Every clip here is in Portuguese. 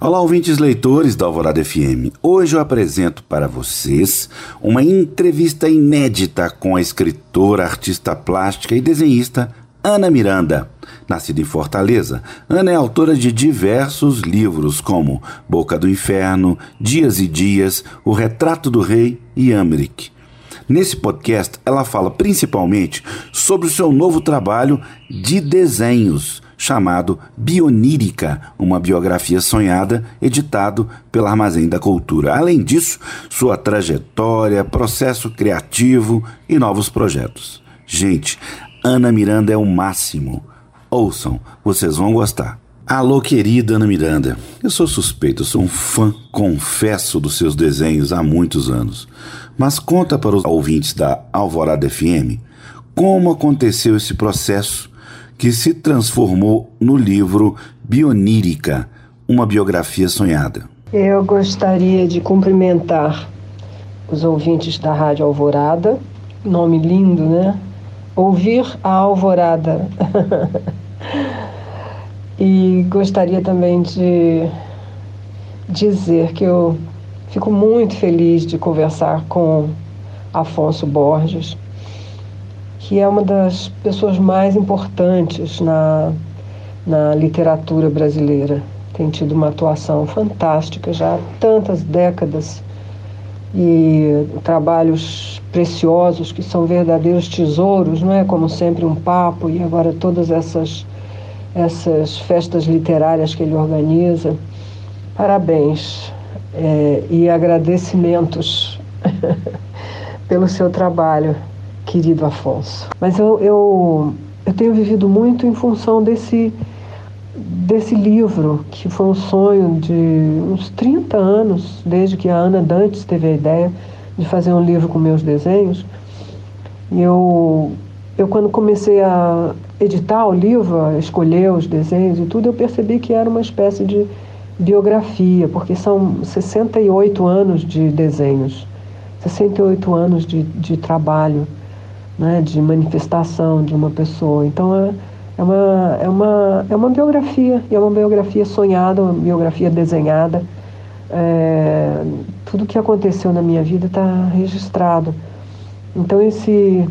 Olá, ouvintes leitores da Alvorada FM. Hoje eu apresento para vocês uma entrevista inédita com a escritora, artista plástica e desenhista Ana Miranda. Nascida em Fortaleza, Ana é autora de diversos livros como Boca do Inferno, Dias e Dias, O Retrato do Rei e Amric. Nesse podcast, ela fala principalmente sobre o seu novo trabalho de desenhos chamado Bionírica, uma biografia sonhada, editado pelo Armazém da Cultura. Além disso, sua trajetória, processo criativo e novos projetos. Gente, Ana Miranda é o máximo. Ouçam, vocês vão gostar. Alô, querida Ana Miranda. Eu sou suspeito, sou um fã, confesso, dos seus desenhos há muitos anos. Mas conta para os ouvintes da Alvorada FM como aconteceu esse processo que se transformou no livro Bionírica, uma biografia sonhada. Eu gostaria de cumprimentar os ouvintes da Rádio Alvorada, nome lindo, né? Ouvir a Alvorada. e gostaria também de dizer que eu fico muito feliz de conversar com Afonso Borges que é uma das pessoas mais importantes na, na literatura brasileira. Tem tido uma atuação fantástica já há tantas décadas e trabalhos preciosos que são verdadeiros tesouros, não é como sempre um papo e agora todas essas essas festas literárias que ele organiza. Parabéns é, e agradecimentos pelo seu trabalho querido Afonso. Mas eu, eu, eu tenho vivido muito em função desse, desse livro, que foi um sonho de uns 30 anos, desde que a Ana Dantes teve a ideia de fazer um livro com meus desenhos. E eu, eu quando comecei a editar o livro, a escolher os desenhos e tudo, eu percebi que era uma espécie de biografia, porque são 68 anos de desenhos, 68 anos de, de trabalho né, de manifestação de uma pessoa. Então é, é, uma, é, uma, é uma biografia, e é uma biografia sonhada, uma biografia desenhada. É, tudo que aconteceu na minha vida está registrado. Então esse,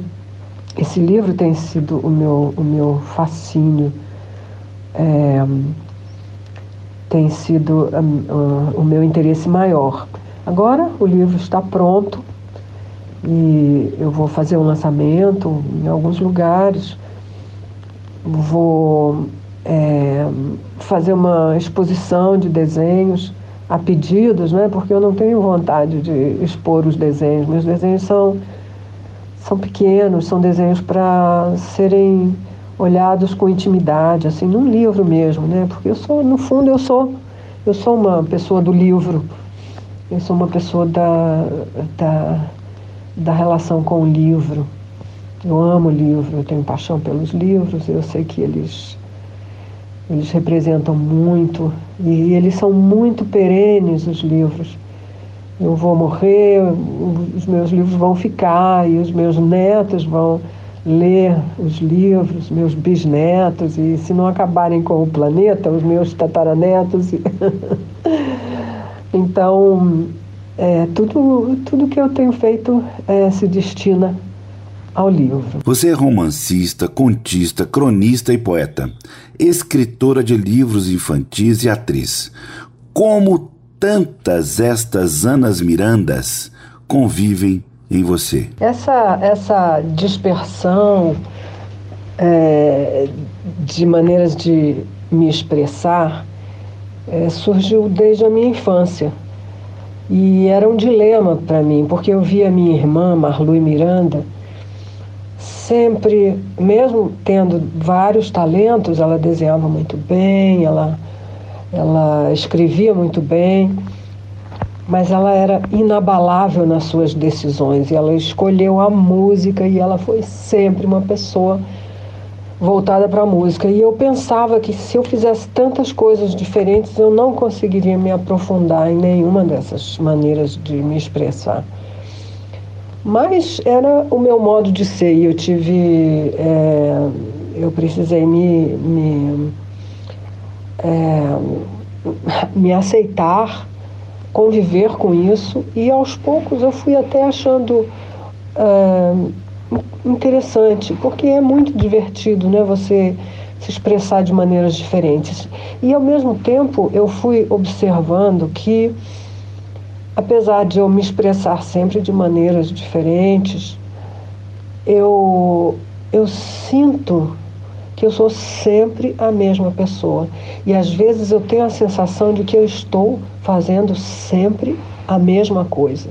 esse livro tem sido o meu, o meu fascínio, é, tem sido um, uh, o meu interesse maior. Agora o livro está pronto, e eu vou fazer um lançamento em alguns lugares, vou é, fazer uma exposição de desenhos a pedidos, né? porque eu não tenho vontade de expor os desenhos. Meus desenhos são, são pequenos, são desenhos para serem olhados com intimidade, assim, num livro mesmo, né? Porque eu sou, no fundo, eu sou, eu sou uma pessoa do livro, eu sou uma pessoa da, da da relação com o livro. Eu amo livro, eu tenho paixão pelos livros, eu sei que eles, eles representam muito e eles são muito perenes, os livros. Eu vou morrer, os meus livros vão ficar e os meus netos vão ler os livros, meus bisnetos, e se não acabarem com o planeta, os meus tataranetos. então, é, tudo, tudo que eu tenho feito é, se destina ao livro. Você é romancista, contista, cronista e poeta, escritora de livros infantis e atriz. Como tantas estas Anas Mirandas convivem em você? Essa, essa dispersão é, de maneiras de me expressar é, surgiu desde a minha infância. E era um dilema para mim, porque eu via minha irmã, Marlu e Miranda, sempre, mesmo tendo vários talentos, ela desenhava muito bem, ela, ela escrevia muito bem, mas ela era inabalável nas suas decisões. E ela escolheu a música e ela foi sempre uma pessoa voltada para a música. E eu pensava que se eu fizesse tantas coisas diferentes, eu não conseguiria me aprofundar em nenhuma dessas maneiras de me expressar. Mas era o meu modo de ser e eu tive. É, eu precisei me, me, é, me aceitar, conviver com isso e aos poucos eu fui até achando uh, interessante, porque é muito divertido, né? Você se expressar de maneiras diferentes. E ao mesmo tempo eu fui observando que, apesar de eu me expressar sempre de maneiras diferentes, eu, eu sinto que eu sou sempre a mesma pessoa. E às vezes eu tenho a sensação de que eu estou fazendo sempre a mesma coisa.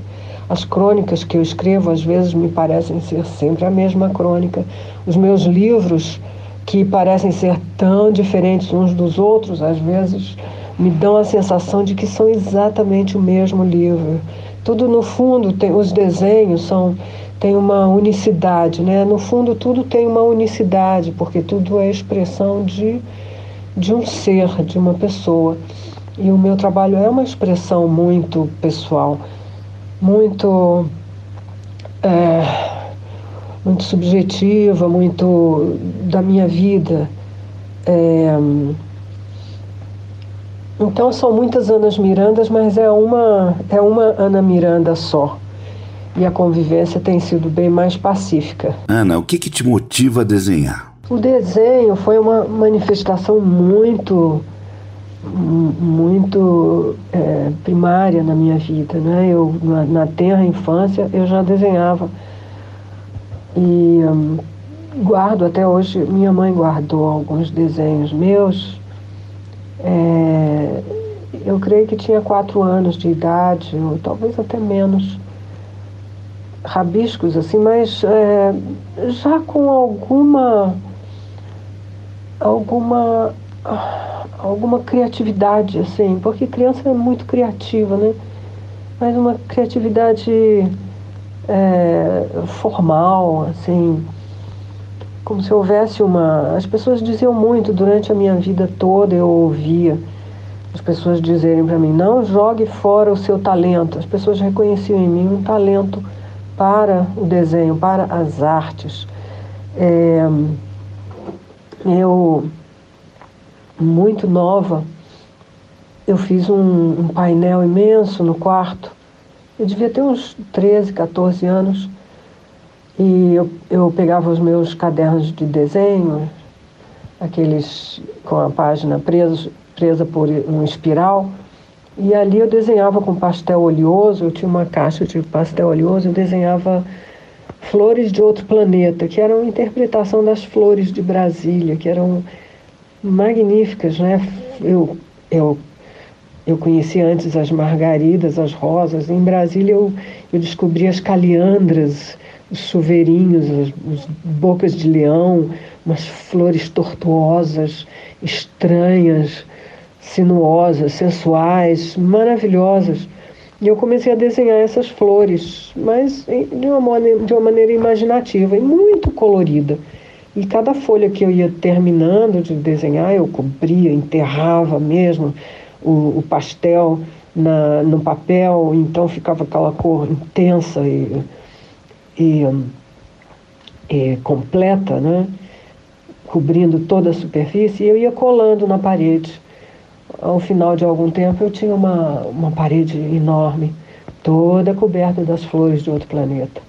As crônicas que eu escrevo às vezes me parecem ser sempre a mesma crônica. Os meus livros, que parecem ser tão diferentes uns dos outros, às vezes me dão a sensação de que são exatamente o mesmo livro. Tudo no fundo, tem, os desenhos são tem uma unicidade, né? No fundo tudo tem uma unicidade, porque tudo é expressão de, de um ser, de uma pessoa. E o meu trabalho é uma expressão muito pessoal muito, é, muito subjetiva, muito da minha vida. É, então são muitas Anas Mirandas, mas é uma, é uma Ana Miranda só. E a convivência tem sido bem mais pacífica. Ana, o que, que te motiva a desenhar? O desenho foi uma manifestação muito muito primária na minha vida, né? Eu na, na tenra infância eu já desenhava e hum, guardo até hoje. Minha mãe guardou alguns desenhos meus. É, eu creio que tinha quatro anos de idade, ou talvez até menos, rabiscos assim, mas é, já com alguma alguma alguma criatividade, assim, porque criança é muito criativa, né? Mas uma criatividade é, formal, assim, como se houvesse uma. As pessoas diziam muito durante a minha vida toda, eu ouvia as pessoas dizerem para mim: não jogue fora o seu talento. As pessoas reconheciam em mim um talento para o desenho, para as artes. É, eu muito nova, eu fiz um, um, painel imenso no quarto. Eu devia ter uns 13, 14 anos. E eu, eu pegava os meus cadernos de desenho, aqueles com a página presa, presa por um espiral, e ali eu desenhava com pastel oleoso, eu tinha uma caixa de pastel oleoso, eu desenhava flores de outro planeta, que eram interpretação das flores de Brasília, que eram magníficas, né? Eu, eu, eu conheci antes as margaridas, as rosas. Em Brasília eu, eu descobri as caliandras, os chuveirinhos, as, as bocas de leão, umas flores tortuosas, estranhas, sinuosas, sensuais, maravilhosas. E eu comecei a desenhar essas flores, mas de uma, de uma maneira imaginativa e muito colorida. E cada folha que eu ia terminando de desenhar, eu cobria, enterrava mesmo o, o pastel na, no papel, então ficava aquela cor intensa e, e, e completa, né? cobrindo toda a superfície, e eu ia colando na parede. Ao final de algum tempo, eu tinha uma, uma parede enorme, toda coberta das flores de outro planeta.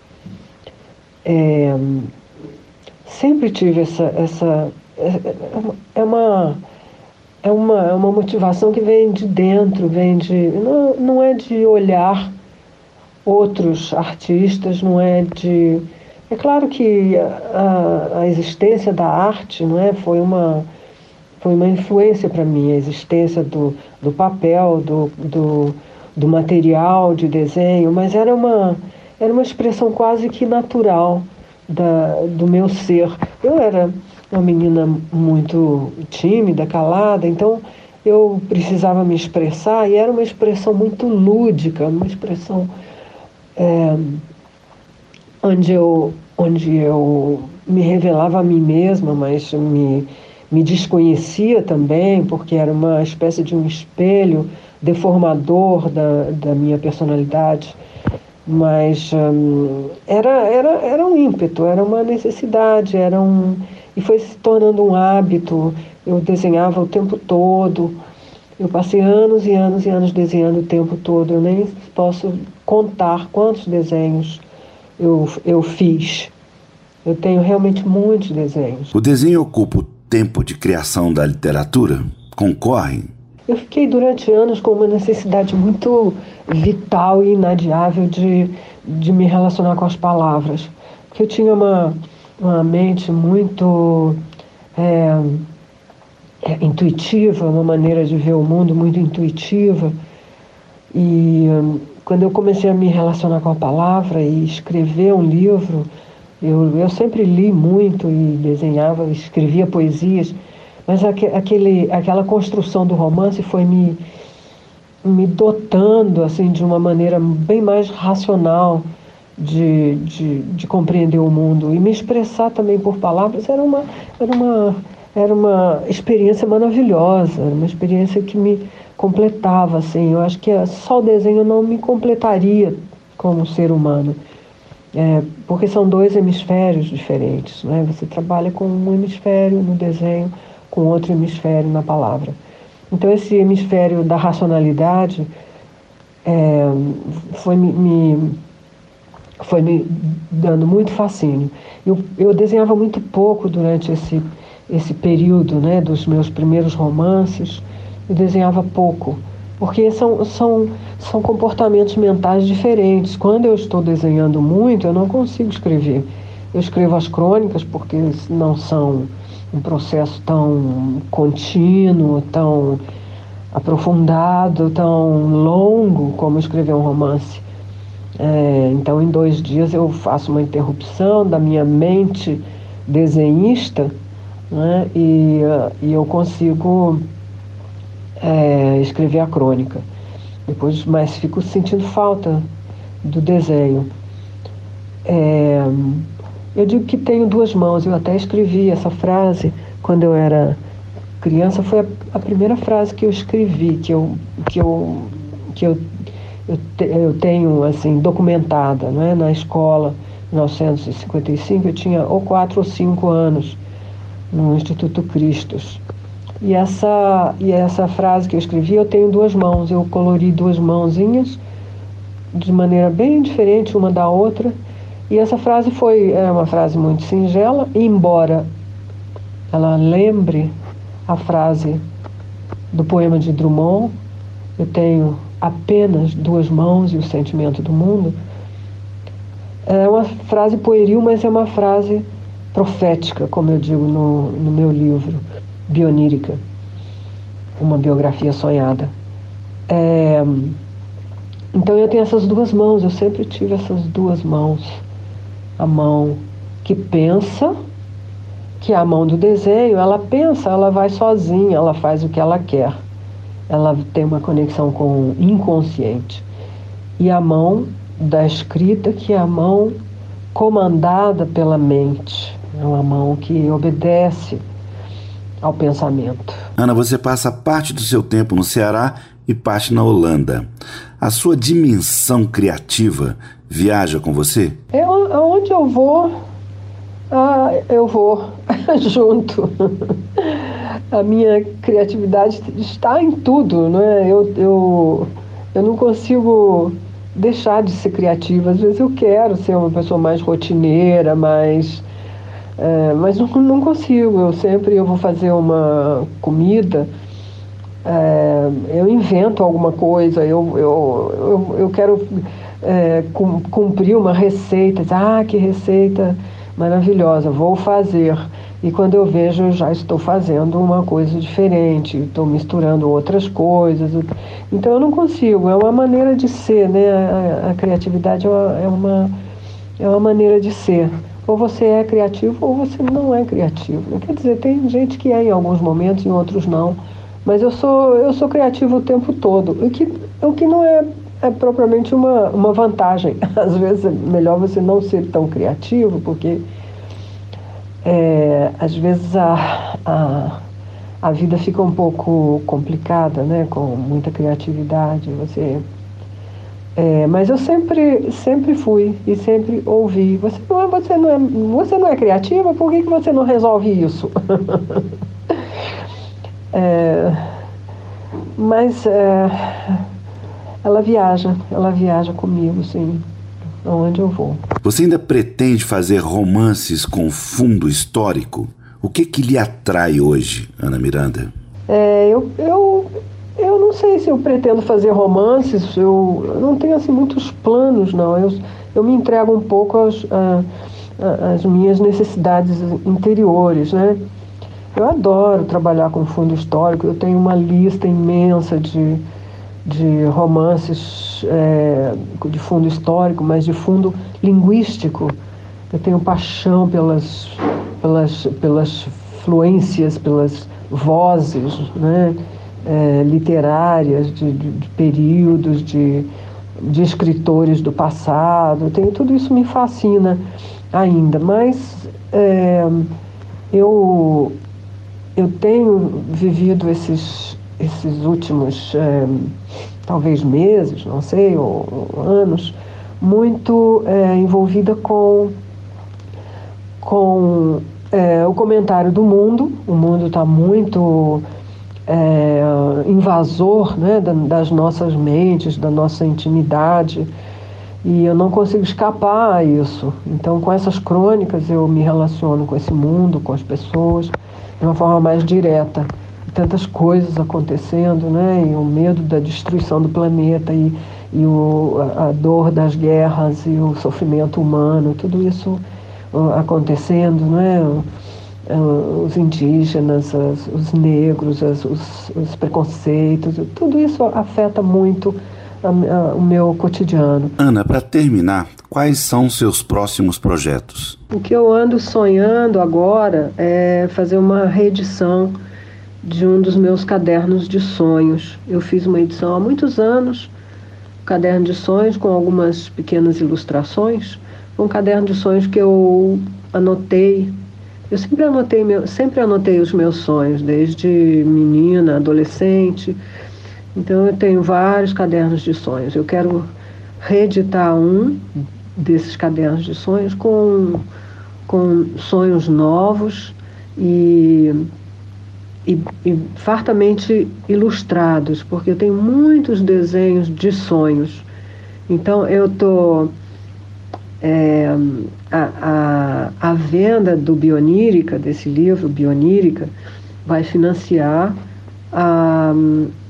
É, sempre tive essa, essa é, é uma é uma, é uma motivação que vem de dentro, vem de não, não é de olhar outros artistas, não é de é claro que a, a existência da arte, não é, foi uma foi uma influência para mim, a existência do, do papel, do, do, do material de desenho, mas era uma era uma expressão quase que natural da, do meu ser. Eu era uma menina muito tímida, calada, então eu precisava me expressar e era uma expressão muito lúdica, uma expressão é, onde, eu, onde eu me revelava a mim mesma, mas me, me desconhecia também, porque era uma espécie de um espelho deformador da, da minha personalidade mas hum, era, era, era um ímpeto, era uma necessidade, era um, e foi se tornando um hábito. Eu desenhava o tempo todo, Eu passei anos e anos e anos desenhando o tempo todo. Eu nem posso contar quantos desenhos eu, eu fiz. Eu tenho realmente muitos desenhos. O desenho ocupa o tempo de criação da literatura? Concorre? Eu fiquei durante anos com uma necessidade muito vital e inadiável de, de me relacionar com as palavras. Porque eu tinha uma, uma mente muito é, é, intuitiva, uma maneira de ver o mundo muito intuitiva. E hum, quando eu comecei a me relacionar com a palavra e escrever um livro, eu, eu sempre li muito e desenhava, escrevia poesias, mas aquele, aquela construção do romance foi me, me dotando assim de uma maneira bem mais racional de, de, de compreender o mundo e me expressar também por palavras era uma, era uma, era uma experiência maravilhosa, uma experiência que me completava assim. Eu acho que só o desenho não me completaria como ser humano. É, porque são dois hemisférios diferentes. Né? Você trabalha com um hemisfério no desenho, com outro hemisfério na palavra. Então, esse hemisfério da racionalidade é, foi me, me, foi me dando muito fascínio. Eu, eu desenhava muito pouco durante esse, esse período né, dos meus primeiros romances, eu desenhava pouco porque são, são, são comportamentos mentais diferentes. Quando eu estou desenhando muito, eu não consigo escrever. Eu escrevo as crônicas porque não são um processo tão contínuo, tão aprofundado, tão longo como escrever um romance. É, então, em dois dias, eu faço uma interrupção da minha mente desenhista né, e, e eu consigo é, escrever a crônica. Depois, mas fico sentindo falta do desenho. É, eu digo que tenho duas mãos. Eu até escrevi essa frase quando eu era criança. Foi a, a primeira frase que eu escrevi, que eu, que eu, que eu, eu, te, eu tenho assim documentada, não é? Na escola, em 1955, eu tinha ou quatro ou cinco anos no Instituto Cristos. E essa, e essa frase que eu escrevi, eu tenho duas mãos. Eu colori duas mãozinhas de maneira bem diferente uma da outra. E essa frase foi é uma frase muito singela, embora ela lembre a frase do poema de Drummond, eu tenho apenas duas mãos e o sentimento do mundo. É uma frase pueril, mas é uma frase profética, como eu digo no, no meu livro bionírica, uma biografia sonhada. É, então eu tenho essas duas mãos, eu sempre tive essas duas mãos. A mão que pensa, que é a mão do desenho, ela pensa, ela vai sozinha, ela faz o que ela quer. Ela tem uma conexão com o inconsciente. E a mão da escrita, que é a mão comandada pela mente, é uma mão que obedece ao pensamento. Ana, você passa parte do seu tempo no Ceará e parte na Holanda. A sua dimensão criativa viaja com você? Eu, aonde eu vou, ah, eu vou junto. A minha criatividade está em tudo, não é? Eu, eu, eu não consigo deixar de ser criativa. Às vezes eu quero ser uma pessoa mais rotineira, mais é, mas não, não consigo, eu sempre eu vou fazer uma comida, é, eu invento alguma coisa, eu, eu, eu, eu quero é, cumprir uma receita, ah, que receita maravilhosa, vou fazer. E quando eu vejo, eu já estou fazendo uma coisa diferente, estou misturando outras coisas. Então eu não consigo, é uma maneira de ser, né? A, a criatividade é uma, é uma, é uma maneira de ser. Ou você é criativo ou você não é criativo. Quer dizer, tem gente que é em alguns momentos, em outros não. Mas eu sou, eu sou criativo o tempo todo. O que, o que não é, é propriamente uma, uma vantagem. Às vezes é melhor você não ser tão criativo, porque é, às vezes a, a, a vida fica um pouco complicada, né? Com muita criatividade. Você é, mas eu sempre, sempre fui e sempre ouvi. Você não é, você não é, você não é criativa? Por que, que você não resolve isso? é, mas é, ela viaja, ela viaja comigo, sim, aonde eu vou. Você ainda pretende fazer romances com fundo histórico? O que que lhe atrai hoje, Ana Miranda? É, eu, eu, eu não sei se eu pretendo fazer romances, eu, eu não tenho assim muitos planos, não. Eu, eu me entrego um pouco às, às minhas necessidades interiores, né? Eu adoro trabalhar com fundo histórico, eu tenho uma lista imensa de, de romances é, de fundo histórico, mas de fundo linguístico. Eu tenho paixão pelas, pelas, pelas fluências, pelas vozes né, é, literárias de, de, de, períodos, de, de escritores do passado. Tenho, tudo isso me fascina ainda, mas é, eu eu tenho vivido esses, esses últimos, é, talvez meses, não sei, ou, ou anos, muito é, envolvida com, com é, o comentário do mundo. O mundo está muito invasor né, das nossas mentes, da nossa intimidade. E eu não consigo escapar a isso. Então, com essas crônicas, eu me relaciono com esse mundo, com as pessoas de uma forma mais direta. Tantas coisas acontecendo, né? E o medo da destruição do planeta e, e o, a, dor das guerras e o sofrimento humano, tudo isso uh, acontecendo, né? Uh, os indígenas, as, os negros, as, os, os, preconceitos, tudo isso afeta muito a, a, o meu cotidiano. Ana, para terminar, Quais são seus próximos projetos? O que eu ando sonhando agora é fazer uma reedição de um dos meus cadernos de sonhos. Eu fiz uma edição há muitos anos, um caderno de sonhos com algumas pequenas ilustrações, um caderno de sonhos que eu anotei. Eu sempre anotei, meu, sempre anotei os meus sonhos, desde menina, adolescente. Então eu tenho vários cadernos de sonhos. Eu quero reeditar um desses cadernos de sonhos com, com sonhos novos e, e, e fartamente ilustrados, porque eu tenho muitos desenhos de sonhos. Então eu estou. É, a, a, a venda do Bionírica, desse livro, Bionírica, vai financiar a,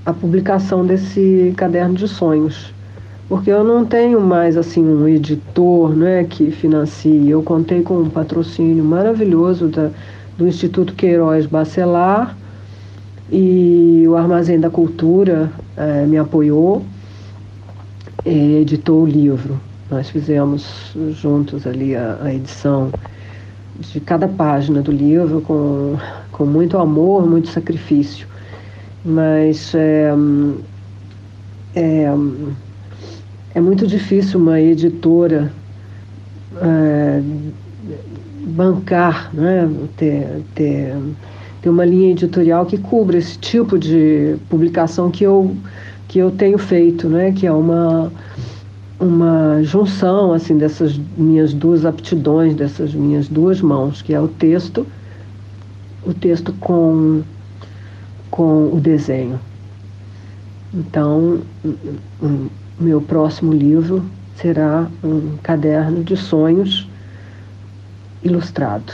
a publicação desse caderno de sonhos porque eu não tenho mais assim um editor né, que financie. Eu contei com um patrocínio maravilhoso da, do Instituto Queiroz Bacelar e o Armazém da Cultura é, me apoiou e editou o livro. Nós fizemos juntos ali a, a edição de cada página do livro com, com muito amor, muito sacrifício. Mas é, é é muito difícil uma editora é, bancar, né? ter, ter, ter uma linha editorial que cubra esse tipo de publicação que eu, que eu tenho feito, né? que é uma, uma junção assim dessas minhas duas aptidões, dessas minhas duas mãos, que é o texto, o texto com, com o desenho. Então, meu próximo livro será um caderno de sonhos ilustrado.